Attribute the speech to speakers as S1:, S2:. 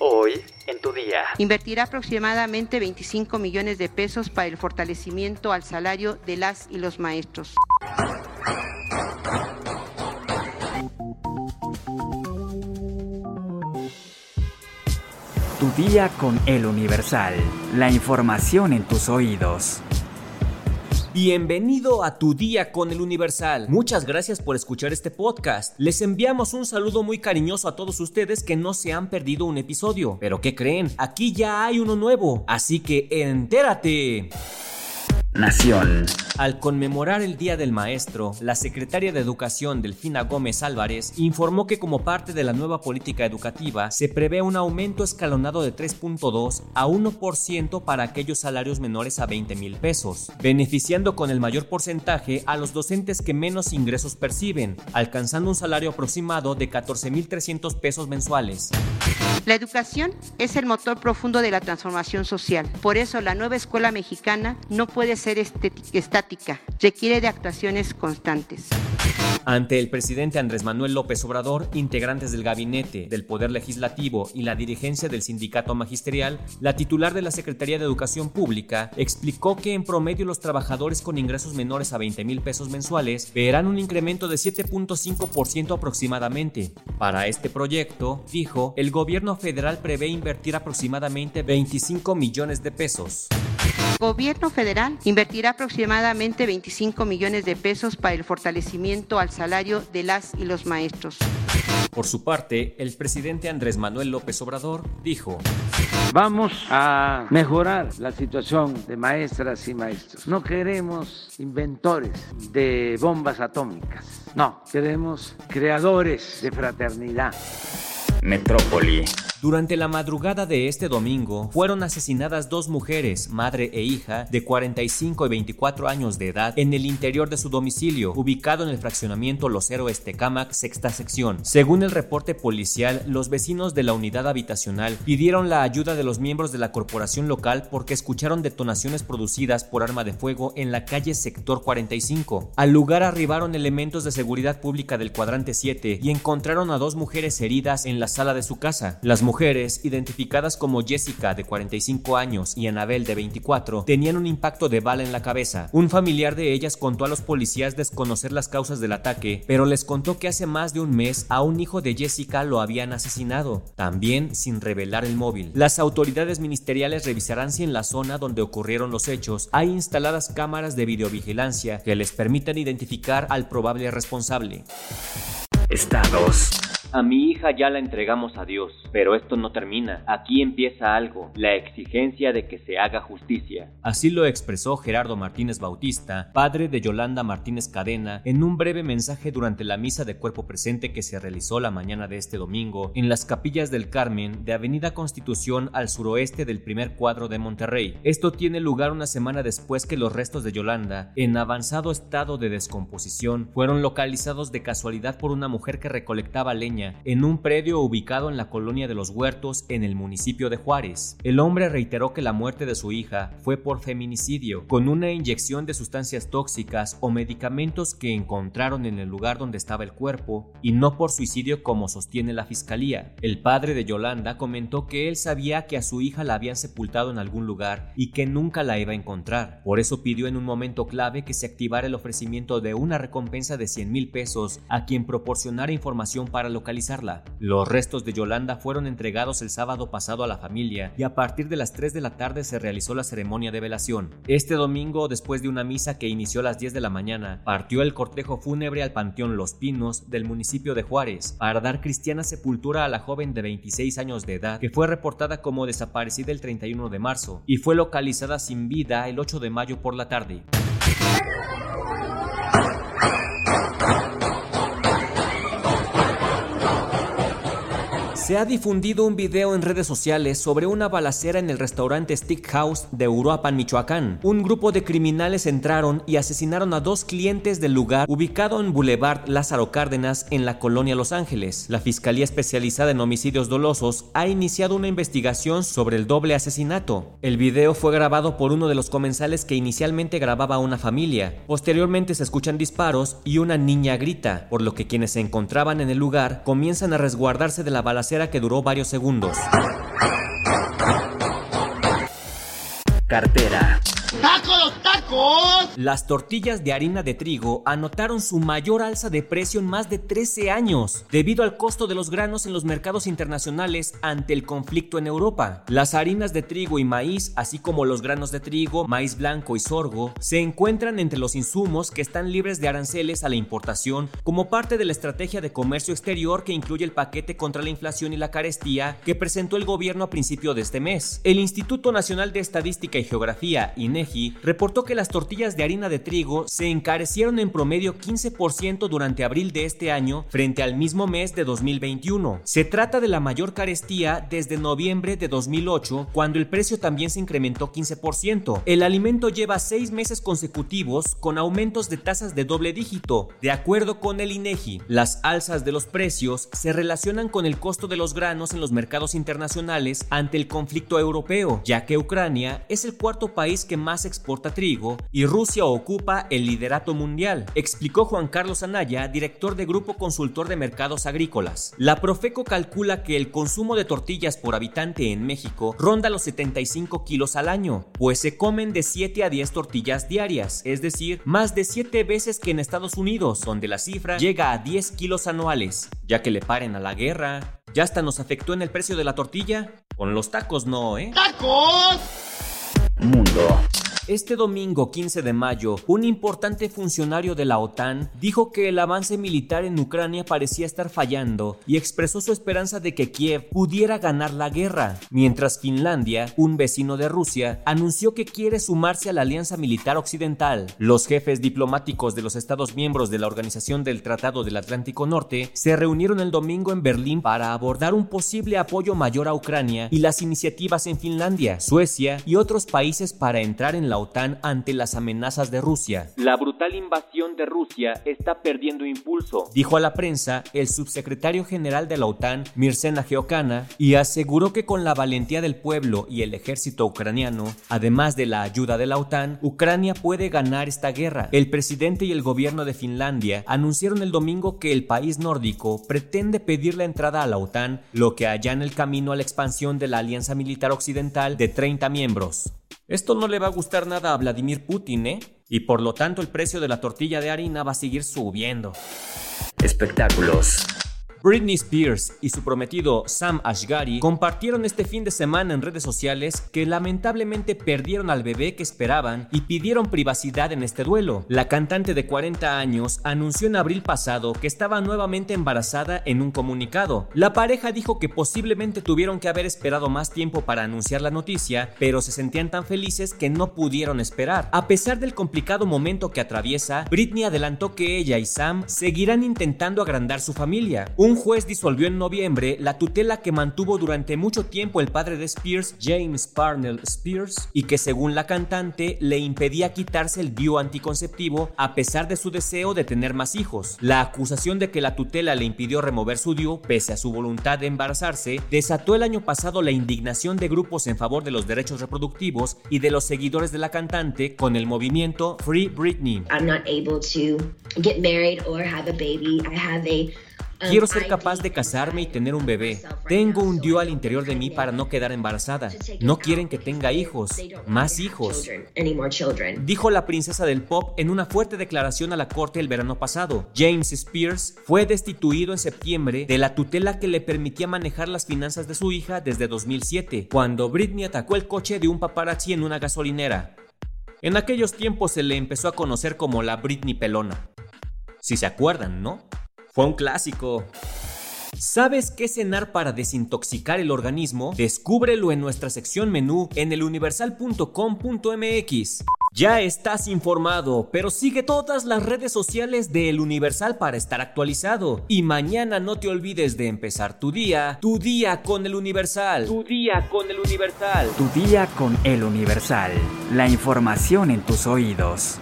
S1: Hoy en tu día.
S2: Invertirá aproximadamente 25 millones de pesos para el fortalecimiento al salario de las y los maestros.
S3: Tu día con el Universal. La información en tus oídos.
S4: Bienvenido a tu día con el Universal. Muchas gracias por escuchar este podcast. Les enviamos un saludo muy cariñoso a todos ustedes que no se han perdido un episodio. Pero ¿qué creen? Aquí ya hay uno nuevo. Así que entérate.
S3: Nación.
S4: Al conmemorar el Día del Maestro, la secretaria de Educación Delfina Gómez Álvarez informó que como parte de la nueva política educativa se prevé un aumento escalonado de 3.2 a 1% para aquellos salarios menores a 20 mil pesos, beneficiando con el mayor porcentaje a los docentes que menos ingresos perciben, alcanzando un salario aproximado de 14.300 pesos mensuales.
S2: La educación es el motor profundo de la transformación social. Por eso la nueva escuela mexicana no puede ser estática, requiere de actuaciones constantes.
S4: Ante el presidente Andrés Manuel López Obrador, integrantes del gabinete, del Poder Legislativo y la dirigencia del sindicato magisterial, la titular de la Secretaría de Educación Pública explicó que en promedio los trabajadores con ingresos menores a 20 mil pesos mensuales verán un incremento de 7.5% aproximadamente. Para este proyecto, dijo, el gobierno federal prevé invertir aproximadamente 25 millones de pesos.
S2: Gobierno federal invertirá aproximadamente 25 millones de pesos para el fortalecimiento al salario de las y los maestros.
S4: Por su parte, el presidente Andrés Manuel López Obrador dijo,
S5: Vamos a mejorar la situación de maestras y maestros. No queremos inventores de bombas atómicas. No, queremos creadores de fraternidad.
S3: Metrópoli.
S4: Durante la madrugada de este domingo fueron asesinadas dos mujeres, madre e hija, de 45 y 24 años de edad, en el interior de su domicilio, ubicado en el fraccionamiento Los Héroes Tecámac, sexta sección. Según el reporte policial, los vecinos de la unidad habitacional pidieron la ayuda de los miembros de la corporación local porque escucharon detonaciones producidas por arma de fuego en la calle Sector 45. Al lugar arribaron elementos de seguridad pública del cuadrante 7 y encontraron a dos mujeres heridas en la sala de su casa. Las mujeres, identificadas como Jessica de 45 años y Anabel de 24, tenían un impacto de bala en la cabeza. Un familiar de ellas contó a los policías desconocer las causas del ataque, pero les contó que hace más de un mes a un hijo de Jessica lo habían asesinado, también sin revelar el móvil. Las autoridades ministeriales revisarán si en la zona donde ocurrieron los hechos hay instaladas cámaras de videovigilancia que les permitan identificar al probable responsable.
S3: Estados.
S6: A mi hija ya la entregamos a Dios, pero esto no termina. Aquí empieza algo, la exigencia de que se haga justicia.
S4: Así lo expresó Gerardo Martínez Bautista, padre de Yolanda Martínez Cadena, en un breve mensaje durante la misa de cuerpo presente que se realizó la mañana de este domingo en las capillas del Carmen de Avenida Constitución al suroeste del primer cuadro de Monterrey. Esto tiene lugar una semana después que los restos de Yolanda, en avanzado estado de descomposición, fueron localizados de casualidad por una mujer que recolectaba leña en un predio ubicado en la colonia de los Huertos en el municipio de Juárez. El hombre reiteró que la muerte de su hija fue por feminicidio, con una inyección de sustancias tóxicas o medicamentos que encontraron en el lugar donde estaba el cuerpo, y no por suicidio como sostiene la fiscalía. El padre de Yolanda comentó que él sabía que a su hija la habían sepultado en algún lugar y que nunca la iba a encontrar. Por eso pidió en un momento clave que se activara el ofrecimiento de una recompensa de 100 mil pesos a quien proporcionara información para localizar los restos de Yolanda fueron entregados el sábado pasado a la familia y a partir de las 3 de la tarde se realizó la ceremonia de velación. Este domingo, después de una misa que inició a las 10 de la mañana, partió el cortejo fúnebre al Panteón Los Pinos del municipio de Juárez para dar cristiana sepultura a la joven de 26 años de edad que fue reportada como desaparecida el 31 de marzo y fue localizada sin vida el 8 de mayo por la tarde. Se ha difundido un video en redes sociales sobre una balacera en el restaurante Stick House de Uruapan, Michoacán. Un grupo de criminales entraron y asesinaron a dos clientes del lugar ubicado en Boulevard Lázaro Cárdenas en la colonia Los Ángeles. La Fiscalía Especializada en Homicidios Dolosos ha iniciado una investigación sobre el doble asesinato. El video fue grabado por uno de los comensales que inicialmente grababa a una familia. Posteriormente se escuchan disparos y una niña grita, por lo que quienes se encontraban en el lugar comienzan a resguardarse de la balacera balacera que duró varios segundos.
S3: Cartera.
S4: Las tortillas de harina de trigo anotaron su mayor alza de precio en más de 13 años, debido al costo de los granos en los mercados internacionales ante el conflicto en Europa. Las harinas de trigo y maíz, así como los granos de trigo, maíz blanco y sorgo, se encuentran entre los insumos que están libres de aranceles a la importación como parte de la estrategia de comercio exterior que incluye el paquete contra la inflación y la carestía que presentó el gobierno a principio de este mes. El Instituto Nacional de Estadística y Geografía, reportó que las tortillas de harina de trigo se encarecieron en promedio 15% durante abril de este año frente al mismo mes de 2021. Se trata de la mayor carestía desde noviembre de 2008, cuando el precio también se incrementó 15%. El alimento lleva seis meses consecutivos con aumentos de tasas de doble dígito. De acuerdo con el INEGI, las alzas de los precios se relacionan con el costo de los granos en los mercados internacionales ante el conflicto europeo, ya que Ucrania es el cuarto país que más exporta trigo y Rusia ocupa el liderato mundial, explicó Juan Carlos Anaya, director de Grupo Consultor de Mercados Agrícolas. La Profeco calcula que el consumo de tortillas por habitante en México ronda los 75 kilos al año, pues se comen de 7 a 10 tortillas diarias, es decir, más de 7 veces que en Estados Unidos, donde la cifra llega a 10 kilos anuales. Ya que le paren a la guerra, ya hasta nos afectó en el precio de la tortilla. Con los tacos no, ¿eh?
S1: ¡Tacos!
S3: Mundo.
S4: Este domingo 15 de mayo, un importante funcionario de la OTAN dijo que el avance militar en Ucrania parecía estar fallando y expresó su esperanza de que Kiev pudiera ganar la guerra, mientras Finlandia, un vecino de Rusia, anunció que quiere sumarse a la Alianza Militar Occidental. Los jefes diplomáticos de los Estados miembros de la Organización del Tratado del Atlántico Norte se reunieron el domingo en Berlín para abordar un posible apoyo mayor a Ucrania y las iniciativas en Finlandia, Suecia y otros países para entrar en la OTAN ante las amenazas de Rusia.
S6: La brutal invasión de Rusia está perdiendo impulso,
S4: dijo a la prensa el subsecretario general de la OTAN, Mirsena Geokana, y aseguró que con la valentía del pueblo y el ejército ucraniano, además de la ayuda de la OTAN, Ucrania puede ganar esta guerra. El presidente y el gobierno de Finlandia anunciaron el domingo que el país nórdico pretende pedir la entrada a la OTAN, lo que allana el camino a la expansión de la Alianza Militar Occidental de 30 miembros. Esto no le va a gustar nada a Vladimir Putin, ¿eh? Y por lo tanto el precio de la tortilla de harina va a seguir subiendo.
S3: Espectáculos.
S4: Britney Spears y su prometido Sam Ashgari compartieron este fin de semana en redes sociales que lamentablemente perdieron al bebé que esperaban y pidieron privacidad en este duelo. La cantante de 40 años anunció en abril pasado que estaba nuevamente embarazada en un comunicado. La pareja dijo que posiblemente tuvieron que haber esperado más tiempo para anunciar la noticia, pero se sentían tan felices que no pudieron esperar. A pesar del complicado momento que atraviesa, Britney adelantó que ella y Sam seguirán intentando agrandar su familia. Juez disolvió en noviembre la tutela que mantuvo durante mucho tiempo el padre de Spears, James Parnell Spears, y que según la cantante le impedía quitarse el bio anticonceptivo a pesar de su deseo de tener más hijos. La acusación de que la tutela le impidió remover su DIU pese a su voluntad de embarazarse desató el año pasado la indignación de grupos en favor de los derechos reproductivos y de los seguidores de la cantante con el movimiento Free Britney.
S7: I'm not able to get married or have a baby. I have a
S4: Quiero ser capaz de casarme y tener un bebé. Tengo un Dios al interior de mí para no quedar embarazada. No quieren que tenga hijos, más hijos. Dijo la princesa del pop en una fuerte declaración a la corte el verano pasado. James Spears fue destituido en septiembre de la tutela que le permitía manejar las finanzas de su hija desde 2007, cuando Britney atacó el coche de un paparazzi en una gasolinera. En aquellos tiempos se le empezó a conocer como la Britney Pelona. Si se acuerdan, ¿no? Fue un clásico. ¿Sabes qué cenar para desintoxicar el organismo? Descúbrelo en nuestra sección menú en eluniversal.com.mx. Ya estás informado, pero sigue todas las redes sociales de El Universal para estar actualizado. Y mañana no te olvides de empezar tu día, tu día con El Universal.
S6: Tu día con El Universal.
S3: Tu día con El Universal. La información en tus oídos.